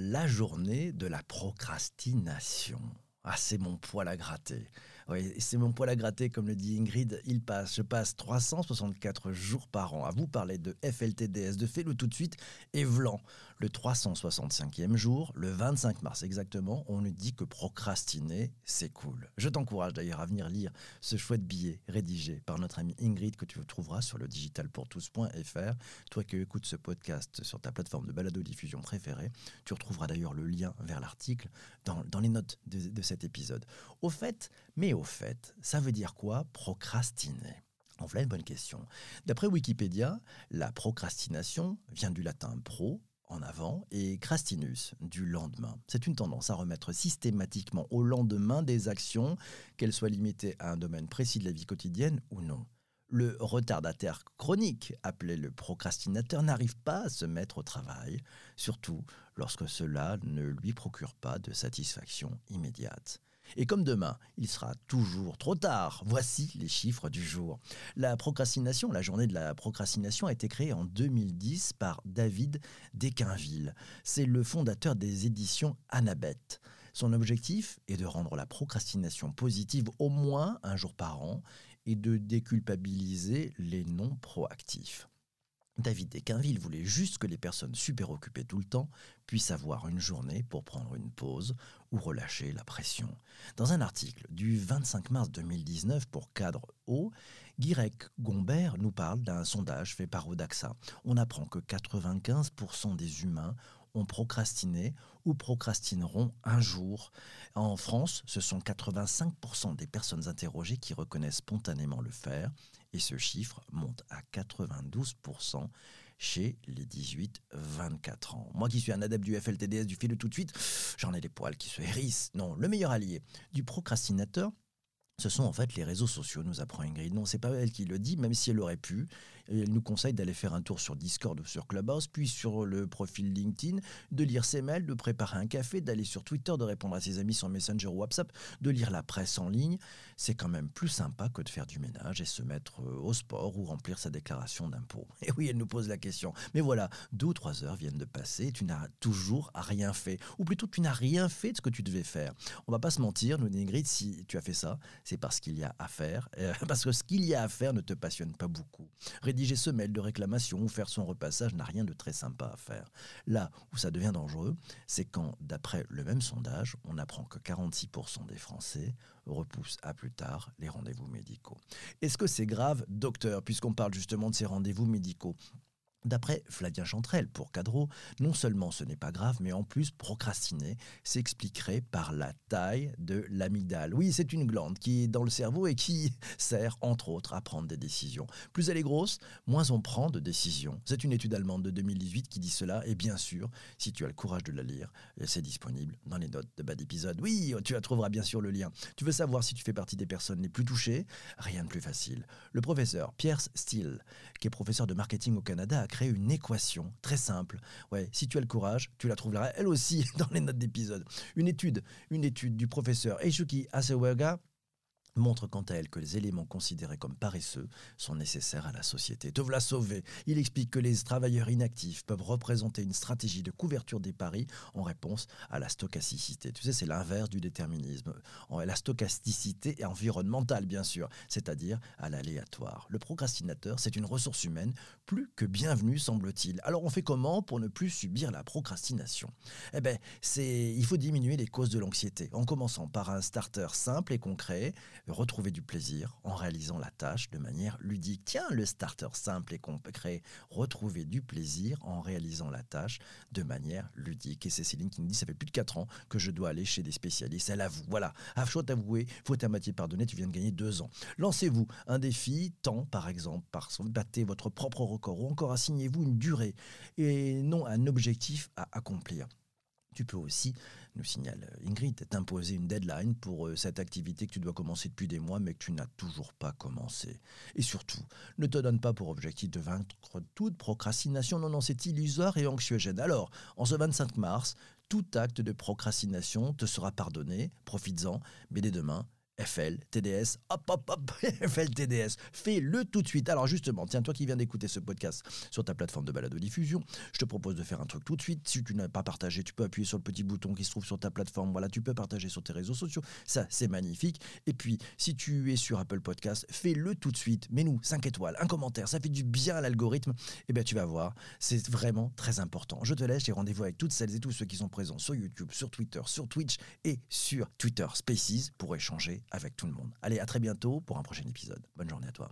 la journée de la procrastination. Ah, c'est mon poil à gratter. Oui, c'est mon poil à gratter, comme le dit Ingrid. Il passe, je passe 364 jours par an à vous parler de FLTDS, de Fais-le tout de suite, et Vlan. Le 365e jour, le 25 mars exactement, on nous dit que procrastiner, c'est cool. Je t'encourage d'ailleurs à venir lire ce chouette billet rédigé par notre amie Ingrid que tu trouveras sur le digitalpourtous.fr. Toi qui écoutes ce podcast sur ta plateforme de balado-diffusion préférée, tu retrouveras d'ailleurs le lien vers l'article dans, les notes de, de cette épisode. Au fait, mais au fait, ça veut dire quoi procrastiner? En voilà une bonne question. D'après Wikipédia, la procrastination vient du latin pro, en avant, et crastinus, du lendemain. C'est une tendance à remettre systématiquement au lendemain des actions, qu'elles soient limitées à un domaine précis de la vie quotidienne ou non. Le retardataire chronique, appelé le procrastinateur, n'arrive pas à se mettre au travail, surtout lorsque cela ne lui procure pas de satisfaction immédiate. Et comme demain, il sera toujours trop tard, voici les chiffres du jour. La procrastination, la journée de la procrastination a été créée en 2010 par David Desquinville. C'est le fondateur des éditions Annabeth. Son objectif est de rendre la procrastination positive au moins un jour par an et de déculpabiliser les non proactifs. David Desquinville voulait juste que les personnes super occupées tout le temps puissent avoir une journée pour prendre une pause ou relâcher la pression. Dans un article du 25 mars 2019 pour Cadre O, Guirec Gombert nous parle d'un sondage fait par Odaxa. On apprend que 95% des humains ont procrastiné ou procrastineront un jour. En France, ce sont 85% des personnes interrogées qui reconnaissent spontanément le faire et ce chiffre monte à 92% chez les 18-24 ans. Moi qui suis un adepte du FLTDS du fil de tout de suite, j'en ai les poils qui se hérissent. Non, le meilleur allié du procrastinateur, ce sont en fait les réseaux sociaux, nous apprend Ingrid. Non, c'est pas elle qui le dit, même si elle aurait pu. Elle nous conseille d'aller faire un tour sur Discord ou sur Clubhouse, puis sur le profil LinkedIn, de lire ses mails, de préparer un café, d'aller sur Twitter, de répondre à ses amis sur Messenger ou WhatsApp, de lire la presse en ligne. C'est quand même plus sympa que de faire du ménage et se mettre euh, au sport ou remplir sa déclaration d'impôt. Et oui, elle nous pose la question. Mais voilà, deux ou trois heures viennent de passer et tu n'as toujours rien fait. Ou plutôt, tu n'as rien fait de ce que tu devais faire. On va pas se mentir, nous, Ingrid, si tu as fait ça, c'est parce qu'il y a à faire, euh, parce que ce qu'il y a à faire ne te passionne pas beaucoup. Rédiger ce de réclamation ou faire son repassage n'a rien de très sympa à faire. Là où ça devient dangereux, c'est quand, d'après le même sondage, on apprend que 46% des Français repoussent à plus tard les rendez-vous médicaux. Est-ce que c'est grave, docteur, puisqu'on parle justement de ces rendez-vous médicaux? D'après Flavien Chantrel pour Cadreau, non seulement ce n'est pas grave, mais en plus procrastiner s'expliquerait par la taille de l'amygdale. Oui, c'est une glande qui est dans le cerveau et qui sert entre autres à prendre des décisions. Plus elle est grosse, moins on prend de décisions. C'est une étude allemande de 2018 qui dit cela et bien sûr, si tu as le courage de la lire, c'est disponible dans les notes de bas d'épisode. Oui, tu la trouveras bien sûr le lien. Tu veux savoir si tu fais partie des personnes les plus touchées? Rien de plus facile. Le professeur Pierre Steele, qui est professeur de marketing au Canada, une équation très simple. Ouais, si tu as le courage, tu la trouveras elle aussi dans les notes d'épisode. Une étude, une étude du professeur Eishuki Asewega montre quant à elle que les éléments considérés comme paresseux sont nécessaires à la société. Te voilà sauvé. Il explique que les travailleurs inactifs peuvent représenter une stratégie de couverture des paris en réponse à la stochasticité. Tu sais, c'est l'inverse du déterminisme. La stochasticité est environnementale, bien sûr, c'est-à-dire à, l'aléatoire. Le procrastinateur, c'est une ressource humaine plus que bienvenue, semble-t-il. Alors on fait comment pour ne plus subir la procrastination? Eh bien, il faut diminuer les causes de l'anxiété, en commençant par un starter simple et concret, retrouver du plaisir en réalisant la tâche de manière ludique. Tiens, le starter simple et concret, retrouver du plaisir en réalisant la tâche de manière ludique. Et c'est Céline qui nous dit, ça fait plus de 4 ans que je dois aller chez des spécialistes. Elle avoue, voilà, à chaud avoué, faut à moitié pardonner, tu viens de gagner 2 ans. Lancez-vous un défi, temps par exemple, par battez votre propre record ou encore assignez-vous une durée et non un objectif à accomplir. Tu peux aussi, nous signale Ingrid, t'imposer une deadline pour euh, cette activité que tu dois commencer depuis des mois mais que tu n'as toujours pas commencé. Et surtout, ne te donne pas pour objectif de vaincre toute procrastination. Non, non, c'est illusoire et anxiogène. Alors, en ce 25 mars, tout acte de procrastination te sera pardonné, profites-en, mais dès demain, FL, TDS, hop, hop, hop, FL, TDS. Fais-le tout de suite. Alors justement, tiens, toi qui viens d'écouter ce podcast sur ta plateforme de balado diffusion, je te propose de faire un truc tout de suite. Si tu n'as pas partagé, tu peux appuyer sur le petit bouton qui se trouve sur ta plateforme. Voilà, tu peux partager sur tes réseaux sociaux. Ça, c'est magnifique. Et puis, si tu es sur Apple Podcast, fais-le tout de suite. Mets-nous 5 étoiles, un commentaire. Ça fait du bien à l'algorithme. Et eh bien, tu vas voir, c'est vraiment très important. Je te laisse. J'ai rendez-vous avec toutes celles et tous ceux qui sont présents sur YouTube, sur Twitter, sur Twitch et sur Twitter Spaces pour échanger avec tout le monde. Allez, à très bientôt pour un prochain épisode. Bonne journée à toi.